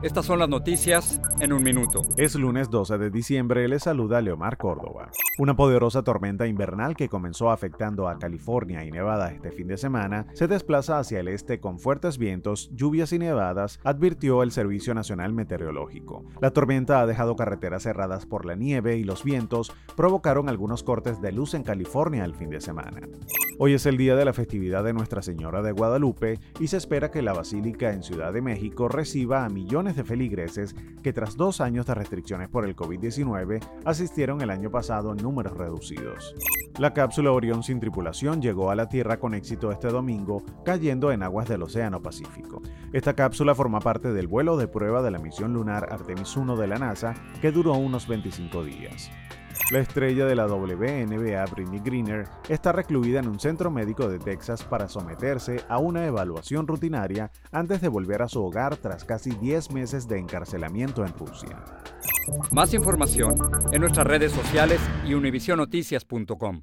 Estas son las noticias en un minuto. Es lunes 12 de diciembre, le saluda Leomar Córdoba. Una poderosa tormenta invernal que comenzó afectando a California y Nevada este fin de semana se desplaza hacia el este con fuertes vientos, lluvias y nevadas, advirtió el Servicio Nacional Meteorológico. La tormenta ha dejado carreteras cerradas por la nieve y los vientos provocaron algunos cortes de luz en California el fin de semana. Hoy es el día de la festividad de Nuestra Señora de Guadalupe y se espera que la Basílica en Ciudad de México reciba a millones de feligreses que tras dos años de restricciones por el COVID-19 asistieron el año pasado en números reducidos. La cápsula Orión sin tripulación llegó a la Tierra con éxito este domingo, cayendo en aguas del Océano Pacífico. Esta cápsula forma parte del vuelo de prueba de la misión lunar Artemis 1 de la NASA, que duró unos 25 días. La estrella de la WNBA, Britney Greener, está recluida en un centro médico de Texas para someterse a una evaluación rutinaria antes de volver a su hogar tras casi 10 meses de encarcelamiento en Rusia. Más información en nuestras redes sociales y univisionoticias.com.